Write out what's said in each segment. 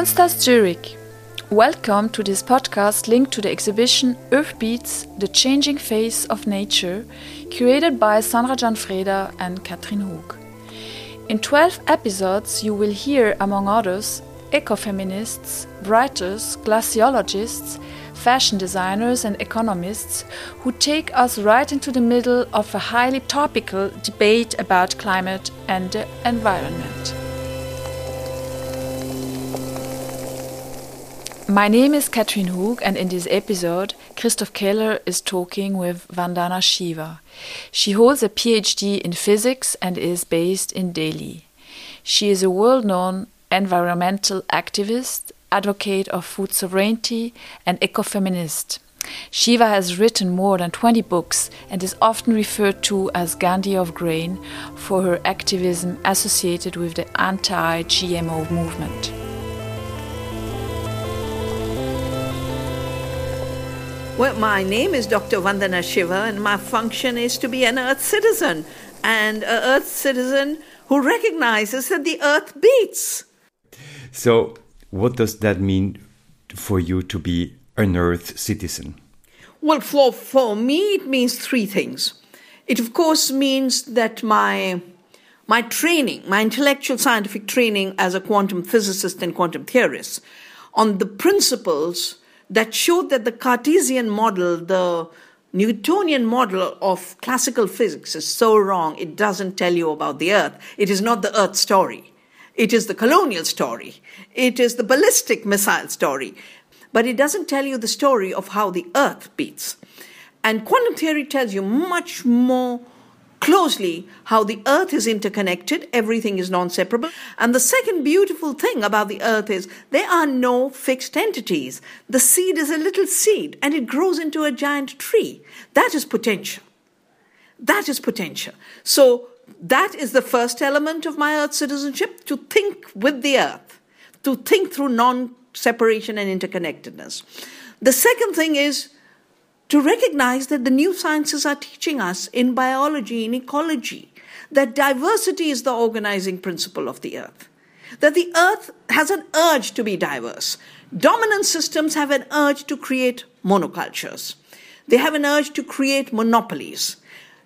Kunsthaus Zurich. Welcome to this podcast linked to the exhibition Earth Beats The Changing Face of Nature, curated by Sandra Gianfreda and Katrin Hug. In 12 episodes, you will hear, among others, ecofeminists, writers, glaciologists, fashion designers, and economists who take us right into the middle of a highly topical debate about climate and the environment. My name is Katrin Hug, and in this episode, Christoph Keller is talking with Vandana Shiva. She holds a PhD in physics and is based in Delhi. She is a world known environmental activist, advocate of food sovereignty, and ecofeminist. Shiva has written more than 20 books and is often referred to as Gandhi of Grain for her activism associated with the anti GMO movement. Well, my name is Dr. Vandana Shiva, and my function is to be an Earth citizen, and an Earth citizen who recognizes that the Earth beats. So, what does that mean for you to be an Earth citizen? Well, for, for me, it means three things. It, of course, means that my, my training, my intellectual scientific training as a quantum physicist and quantum theorist, on the principles that showed that the Cartesian model, the Newtonian model of classical physics is so wrong. It doesn't tell you about the Earth. It is not the Earth story. It is the colonial story. It is the ballistic missile story. But it doesn't tell you the story of how the Earth beats. And quantum theory tells you much more closely how the earth is interconnected, everything is non separable. And the second beautiful thing about the earth is there are no fixed entities. The seed is a little seed and it grows into a giant tree. That is potential. That is potential. So, that is the first element of my earth citizenship to think with the earth, to think through non separation and interconnectedness. The second thing is to recognize that the new sciences are teaching us in biology, in ecology, that diversity is the organizing principle of the earth, that the earth has an urge to be diverse. Dominant systems have an urge to create monocultures, they have an urge to create monopolies.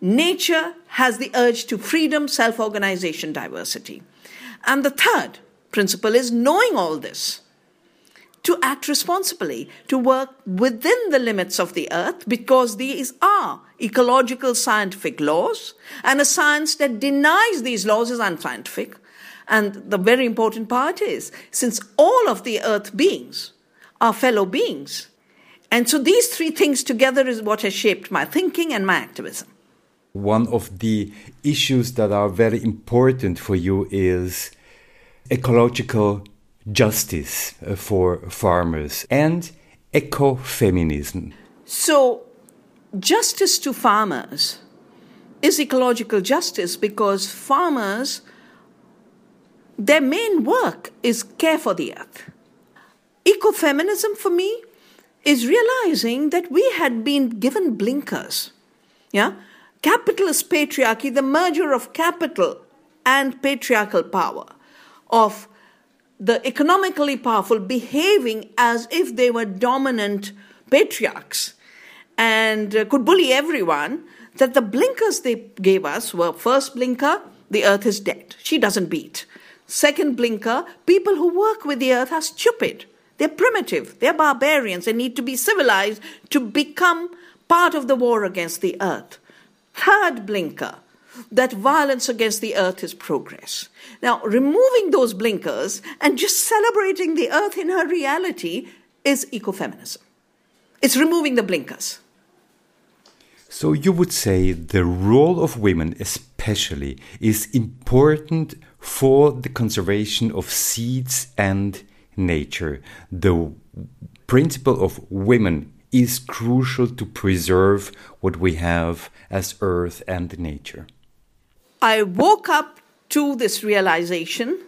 Nature has the urge to freedom, self organization, diversity. And the third principle is knowing all this to act responsibly, to work within the limits of the earth, because these are ecological scientific laws, and a science that denies these laws is unscientific. And the very important part is, since all of the earth beings are fellow beings, and so these three things together is what has shaped my thinking and my activism. One of the issues that are very important for you is ecological justice uh, for farmers and ecofeminism. So, justice to farmers is ecological justice because farmers, their main work is care for the earth. Ecofeminism for me is realizing that we had been given blinkers. Yeah? Capitalist patriarchy, the merger of capital and patriarchal power, of the economically powerful behaving as if they were dominant patriarchs and uh, could bully everyone, that the blinkers they gave us were first blinker, the earth is dead. She doesn't beat. Second blinker, people who work with the earth are stupid. They're primitive. They're barbarians. They need to be civilized to become part of the war against the earth. Third blinker, that violence against the earth is progress. Now, removing those blinkers and just celebrating the earth in her reality is ecofeminism. It's removing the blinkers. So, you would say the role of women, especially, is important for the conservation of seeds and nature. The principle of women is crucial to preserve what we have as earth and nature. I woke up to this realization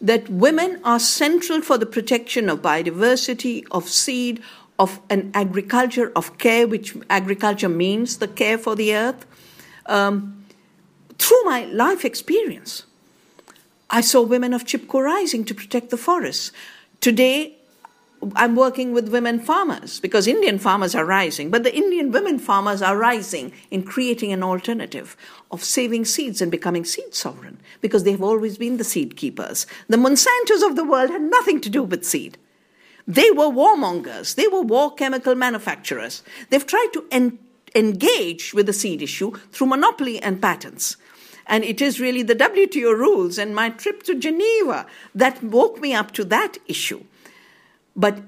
that women are central for the protection of biodiversity, of seed, of an agriculture of care, which agriculture means the care for the earth, um, through my life experience. I saw women of Chipko rising to protect the forests. Today, I'm working with women farmers because Indian farmers are rising, but the Indian women farmers are rising in creating an alternative of saving seeds and becoming seed sovereign because they've always been the seed keepers. The Monsantos of the world had nothing to do with seed. They were warmongers, they were war chemical manufacturers. They've tried to en- engage with the seed issue through monopoly and patents. And it is really the WTO rules and my trip to Geneva that woke me up to that issue. But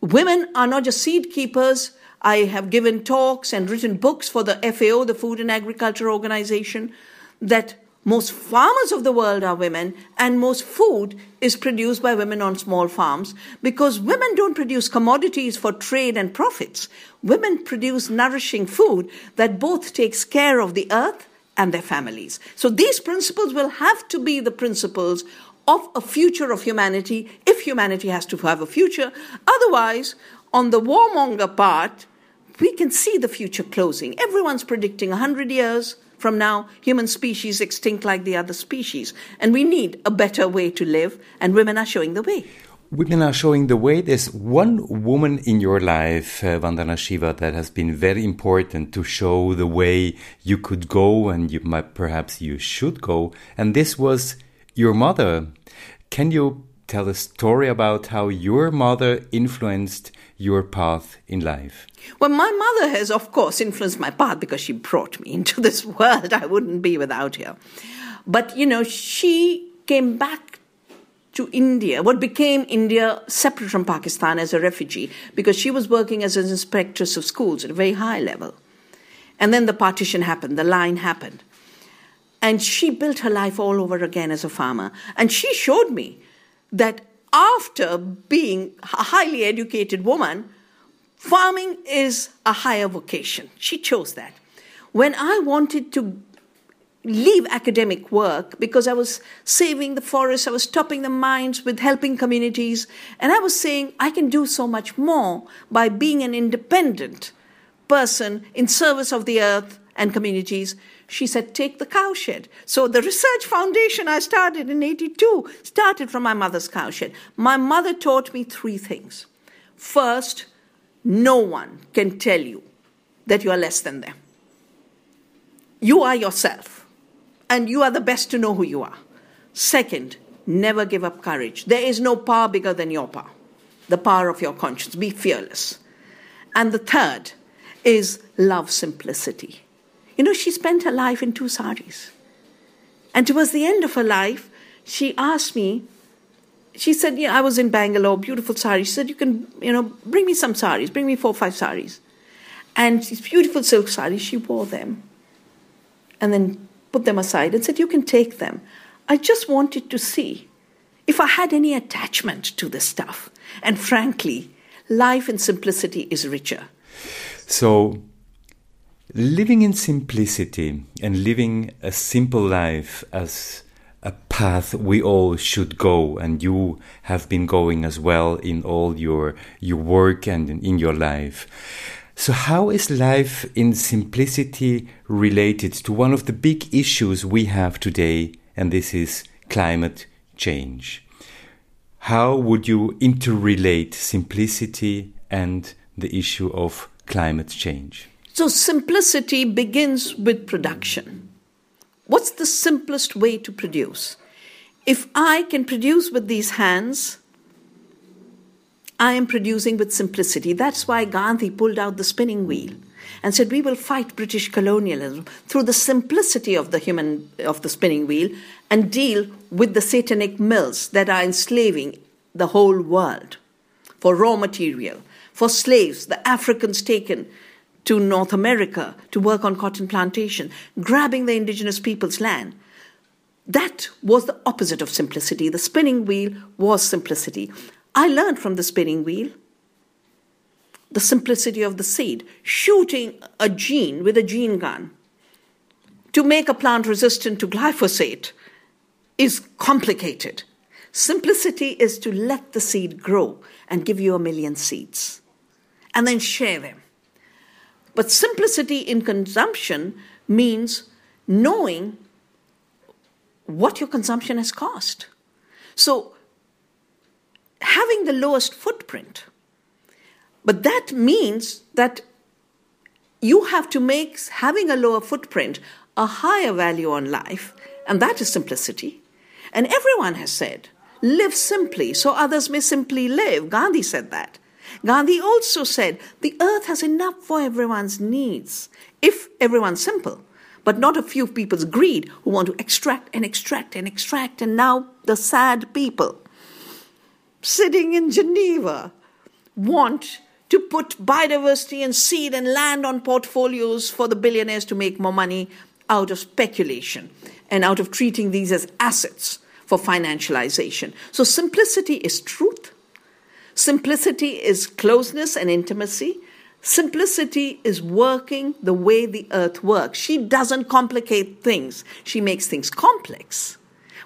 women are not just seed keepers. I have given talks and written books for the FAO, the Food and Agriculture Organization, that most farmers of the world are women, and most food is produced by women on small farms because women don't produce commodities for trade and profits. Women produce nourishing food that both takes care of the earth and their families. So these principles will have to be the principles of a future of humanity if humanity has to have a future. Otherwise, on the warmonger part, we can see the future closing. Everyone's predicting 100 years from now, human species extinct like the other species. And we need a better way to live, and women are showing the way. Women are showing the way. There's one woman in your life, uh, Vandana Shiva, that has been very important to show the way you could go and you might, perhaps you should go. And this was your mother. Can you tell a story about how your mother influenced your path in life? Well, my mother has, of course, influenced my path because she brought me into this world. I wouldn't be without her. But, you know, she came back to India, what became India separate from Pakistan as a refugee, because she was working as an inspectress of schools at a very high level. And then the partition happened, the line happened. And she built her life all over again as a farmer. And she showed me that after being a highly educated woman, farming is a higher vocation. She chose that. When I wanted to leave academic work because I was saving the forests, I was topping the mines with helping communities, and I was saying I can do so much more by being an independent person in service of the earth and communities. She said, Take the cowshed. So the research foundation I started in 82 started from my mother's cowshed. My mother taught me three things. First, no one can tell you that you are less than them. You are yourself, and you are the best to know who you are. Second, never give up courage. There is no power bigger than your power, the power of your conscience. Be fearless. And the third is love simplicity. You know, she spent her life in two saris. And towards the end of her life, she asked me, she said, Yeah, I was in Bangalore, beautiful sari. She said, You can, you know, bring me some saris, bring me four or five saris. And these beautiful silk saris, she wore them and then put them aside and said, You can take them. I just wanted to see if I had any attachment to this stuff. And frankly, life in simplicity is richer. So, living in simplicity and living a simple life as a path we all should go and you have been going as well in all your your work and in your life. So how is life in simplicity related to one of the big issues we have today and this is climate change? How would you interrelate simplicity and the issue of climate change so, simplicity begins with production. What's the simplest way to produce? If I can produce with these hands, I am producing with simplicity. That's why Gandhi pulled out the spinning wheel and said, We will fight British colonialism through the simplicity of the human of the spinning wheel and deal with the satanic mills that are enslaving the whole world for raw material, for slaves, the Africans taken to North America to work on cotton plantation, grabbing the indigenous people's land. That was the opposite of simplicity. The spinning wheel was simplicity. I learned from the spinning wheel the simplicity of the seed, shooting a gene with a gene gun to make a plant resistant to glyphosate is complicated. Simplicity is to let the seed grow and give you a million seeds and then share them. But simplicity in consumption means knowing what your consumption has cost. So, having the lowest footprint, but that means that you have to make having a lower footprint a higher value on life, and that is simplicity. And everyone has said, live simply so others may simply live. Gandhi said that. Gandhi also said, the earth has enough for everyone's needs, if everyone's simple, but not a few people's greed who want to extract and extract and extract. And now the sad people sitting in Geneva want to put biodiversity and seed and land on portfolios for the billionaires to make more money out of speculation and out of treating these as assets for financialization. So, simplicity is truth, simplicity is closeness and intimacy. Simplicity is working the way the earth works. She doesn't complicate things, she makes things complex.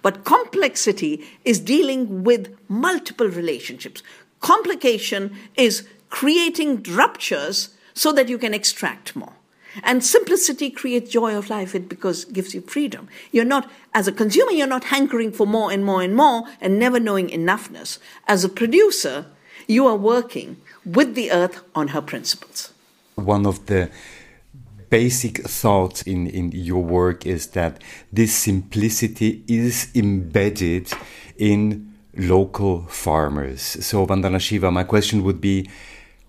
But complexity is dealing with multiple relationships. Complication is creating ruptures so that you can extract more. And simplicity creates joy of life it because it gives you freedom. You're not, as a consumer, you're not hankering for more and more and more and never knowing enoughness. As a producer, you are working with the earth on her principles. One of the basic thoughts in, in your work is that this simplicity is embedded in local farmers. So, Vandana Shiva, my question would be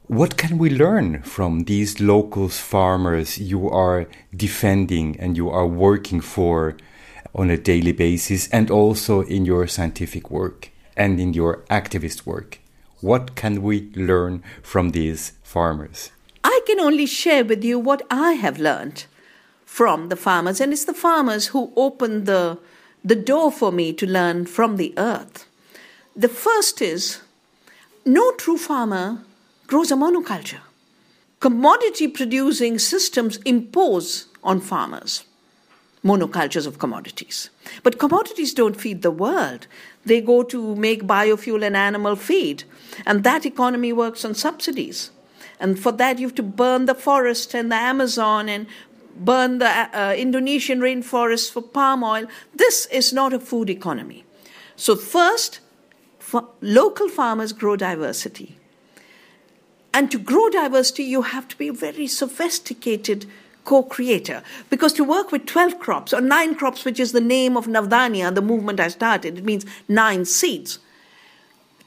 what can we learn from these local farmers you are defending and you are working for on a daily basis and also in your scientific work and in your activist work? What can we learn from these farmers? I can only share with you what I have learned from the farmers, and it's the farmers who opened the, the door for me to learn from the earth. The first is no true farmer grows a monoculture. Commodity producing systems impose on farmers monocultures of commodities. But commodities don't feed the world. They go to make biofuel and animal feed. And that economy works on subsidies. And for that, you have to burn the forest and the Amazon and burn the uh, Indonesian rainforests for palm oil. This is not a food economy. So, first, local farmers grow diversity. And to grow diversity, you have to be a very sophisticated co creator. Because to work with 12 crops, or nine crops, which is the name of Navdanya, the movement I started, it means nine seeds.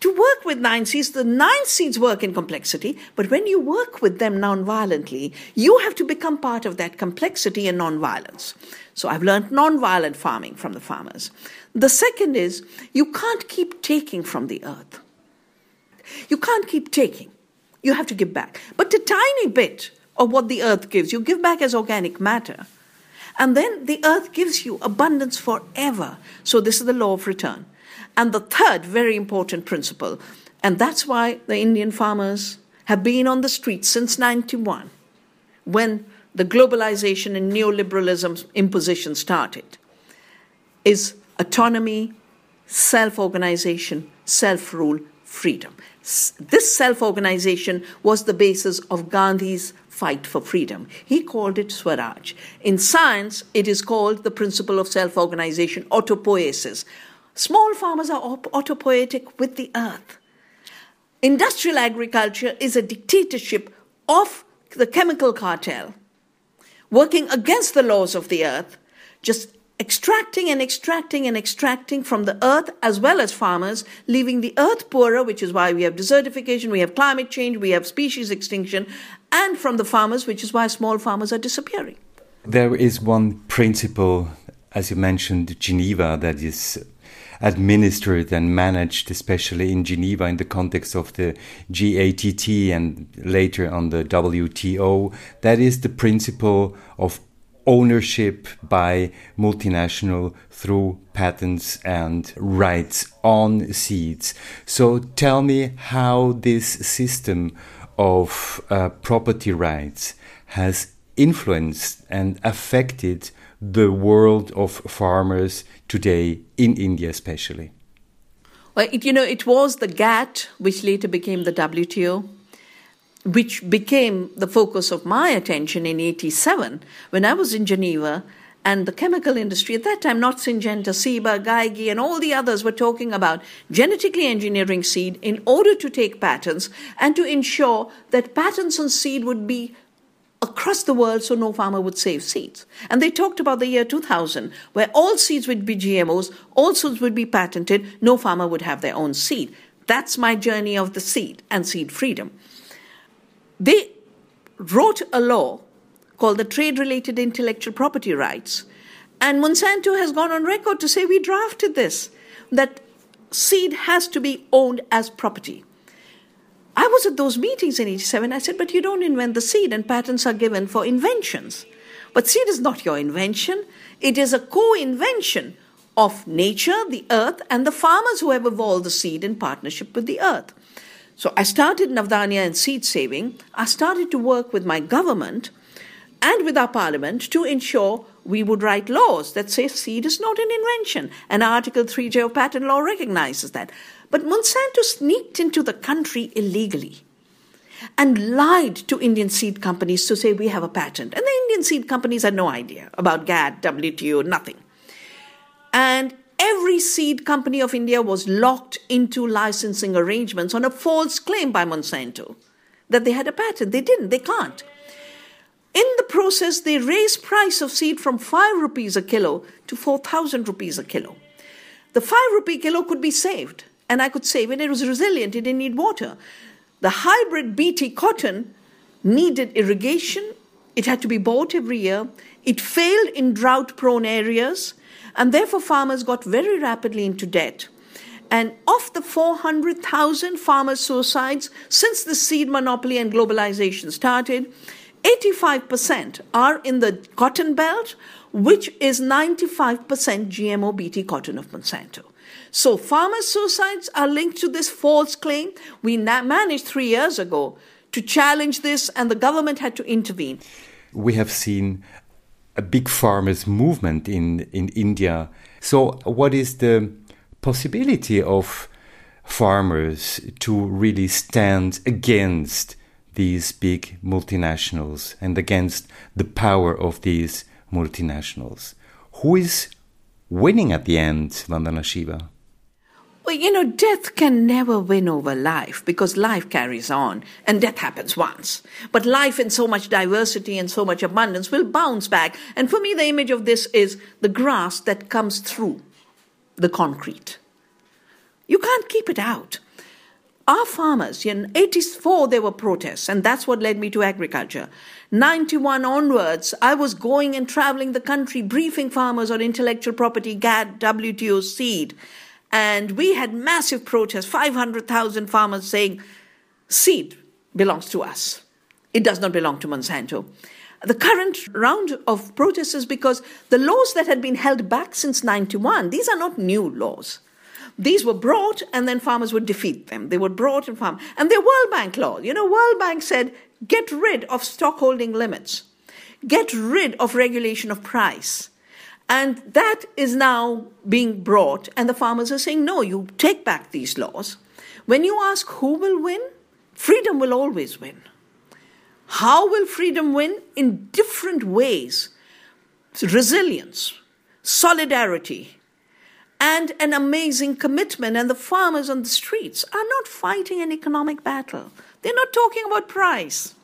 To work with nine seeds, the nine seeds work in complexity, but when you work with them non-violently, you have to become part of that complexity and non-violence. So I've learned non-violent farming from the farmers. The second is you can't keep taking from the earth. You can't keep taking you have to give back. But a tiny bit of what the earth gives, you give back as organic matter. And then the earth gives you abundance forever. So this is the law of return. And the third very important principle, and that's why the Indian farmers have been on the streets since 91, when the globalization and neoliberalism imposition started, is autonomy, self organization, self rule, freedom. This self organization was the basis of Gandhi's fight for freedom. He called it Swaraj. In science, it is called the principle of self organization, autopoiesis. Small farmers are autopoietic with the earth. Industrial agriculture is a dictatorship of the chemical cartel, working against the laws of the earth, just extracting and extracting and extracting from the earth as well as farmers, leaving the earth poorer, which is why we have desertification, we have climate change, we have species extinction, and from the farmers, which is why small farmers are disappearing. There is one principle, as you mentioned, Geneva, that is administered and managed, especially in Geneva in the context of the GATT and later on the WTO. That is the principle of ownership by multinational through patents and rights on seeds. So tell me how this system of uh, property rights has influenced and affected the world of farmers today in India, especially. Well, it, you know, it was the GATT, which later became the WTO, which became the focus of my attention in 87 when I was in Geneva and the chemical industry at that time, not Syngenta, Ciba, Geigy, and all the others were talking about genetically engineering seed in order to take patents and to ensure that patents on seed would be across the world so no farmer would save seeds. And they talked about the year 2000, where all seeds would be GMOs, all seeds would be patented, no farmer would have their own seed. That's my journey of the seed and seed freedom. They wrote a law called the Trade Related Intellectual Property Rights, and Monsanto has gone on record to say we drafted this that seed has to be owned as property. I was at those meetings in 87. I said, but you don't invent the seed, and patents are given for inventions. But seed is not your invention, it is a co invention of nature, the earth, and the farmers who have evolved the seed in partnership with the earth. So I started Navdanya and seed saving. I started to work with my government and with our parliament to ensure we would write laws that say seed is not an invention. And Article 3J of patent law recognizes that. But Monsanto sneaked into the country illegally and lied to Indian seed companies to say we have a patent. And the Indian seed companies had no idea about GATT, WTO, nothing. And every seed company of India was locked into licensing arrangements on a false claim by Monsanto that they had a patent. They didn't, they can't. In the process, they raised price of seed from 5 rupees a kilo to 4,000 rupees a kilo. The 5 rupee kilo could be saved and I could save it. It was resilient, it didn't need water. The hybrid BT cotton needed irrigation, it had to be bought every year, it failed in drought prone areas, and therefore farmers got very rapidly into debt. And of the 400,000 farmer suicides since the seed monopoly and globalization started, 85% are in the cotton belt, which is 95% GMO BT cotton of Monsanto. So farmer suicides are linked to this false claim. We na- managed three years ago to challenge this, and the government had to intervene. We have seen a big farmers movement in, in India. So, what is the possibility of farmers to really stand against these big multinationals and against the power of these multinationals? Who is winning at the end, Vandana Shiva? Well, you know, death can never win over life because life carries on and death happens once. But life in so much diversity and so much abundance will bounce back. And for me, the image of this is the grass that comes through the concrete. You can't keep it out. Our farmers, in 84, there were protests, and that's what led me to agriculture. 91 onwards, I was going and traveling the country, briefing farmers on intellectual property, GATT, WTO, seed. And we had massive protests 500,000 farmers saying, seed belongs to us. It does not belong to Monsanto. The current round of protests is because the laws that had been held back since 91, these are not new laws. These were brought and then farmers would defeat them. They were brought and farm. And they're World Bank law. You know, World Bank said, get rid of stockholding limits. Get rid of regulation of price. And that is now being brought, and the farmers are saying, no, you take back these laws. When you ask who will win, freedom will always win. How will freedom win? In different ways resilience, solidarity, and an amazing commitment. And the farmers on the streets are not fighting an economic battle, they're not talking about price,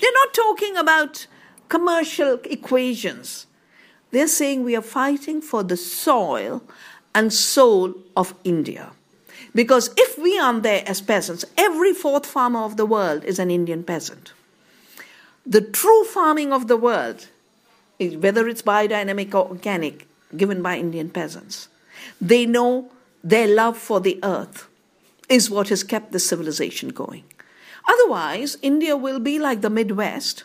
they're not talking about commercial equations. They're saying we are fighting for the soil and soul of India. Because if we aren't there as peasants, every fourth farmer of the world is an Indian peasant. The true farming of the world, is, whether it's biodynamic or organic, given by Indian peasants. They know their love for the earth is what has kept the civilization going. Otherwise, India will be like the Midwest,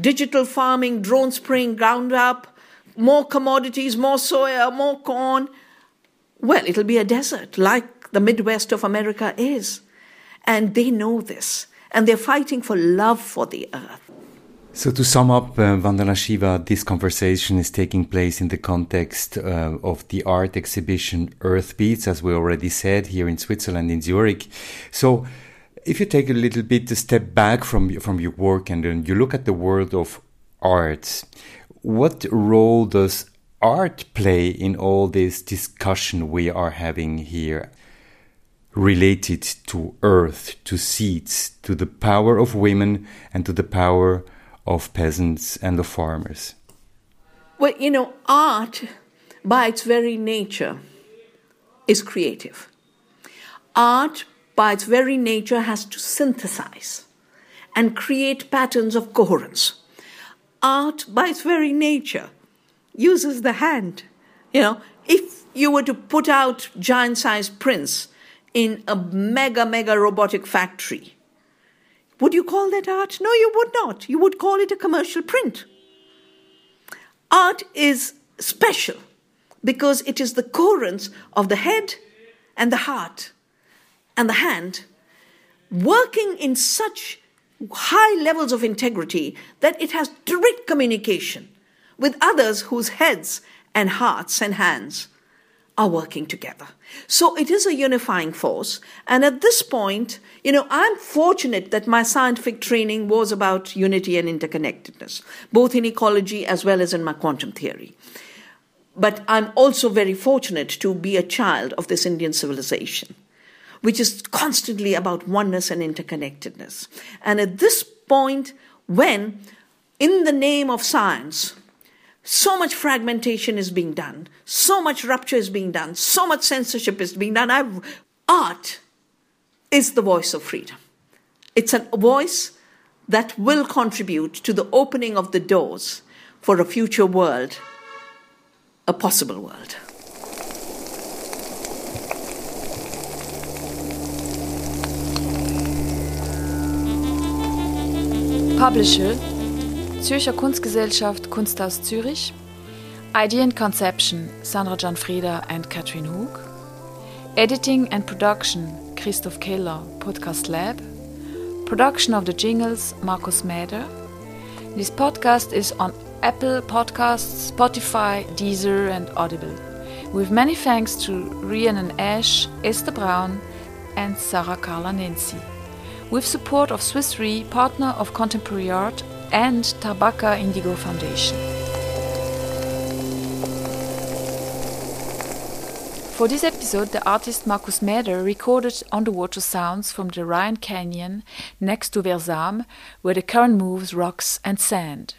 digital farming, drone spraying ground up, more commodities, more soya, more corn. Well, it'll be a desert like the Midwest of America is. And they know this. And they're fighting for love for the earth. So, to sum up, uh, Vandana Shiva, this conversation is taking place in the context uh, of the art exhibition Earth Beats, as we already said, here in Switzerland, in Zurich. So, if you take a little bit a step back from from your work and then you look at the world of art, what role does art play in all this discussion we are having here related to earth, to seeds, to the power of women, and to the power of peasants and of farmers? Well, you know, art by its very nature is creative. Art by its very nature has to synthesize and create patterns of coherence. Art by its very nature uses the hand. You know, if you were to put out giant sized prints in a mega, mega robotic factory, would you call that art? No, you would not. You would call it a commercial print. Art is special because it is the coherence of the head and the heart and the hand working in such high levels of integrity that it has direct communication with others whose heads and hearts and hands are working together. So it is a unifying force. And at this point, you know, I'm fortunate that my scientific training was about unity and interconnectedness, both in ecology as well as in my quantum theory. But I'm also very fortunate to be a child of this Indian civilization, which is constantly about oneness and interconnectedness. And at this point, when, in the name of science, so much fragmentation is being done, so much rupture is being done, so much censorship is being done. I've, art is the voice of freedom. It's a voice that will contribute to the opening of the doors for a future world, a possible world. Publisher Zürcher Kunstgesellschaft Kunsthaus Zürich, Idea and Conception Sandra Gianfreda and Katrin Hug, Editing and Production Christoph Keller, Podcast Lab, Production of the Jingles Markus Mäder. This podcast is on Apple Podcasts, Spotify, Deezer, and Audible. With many thanks to Rhiannon Ash, Esther Braun, and Sarah Carla Nancy. With support of Swiss Re, partner of contemporary art, and Tabaka Indigo Foundation. For this episode, the artist Markus Mäder recorded underwater sounds from the Rhine Canyon next to Versam, where the current moves rocks and sand.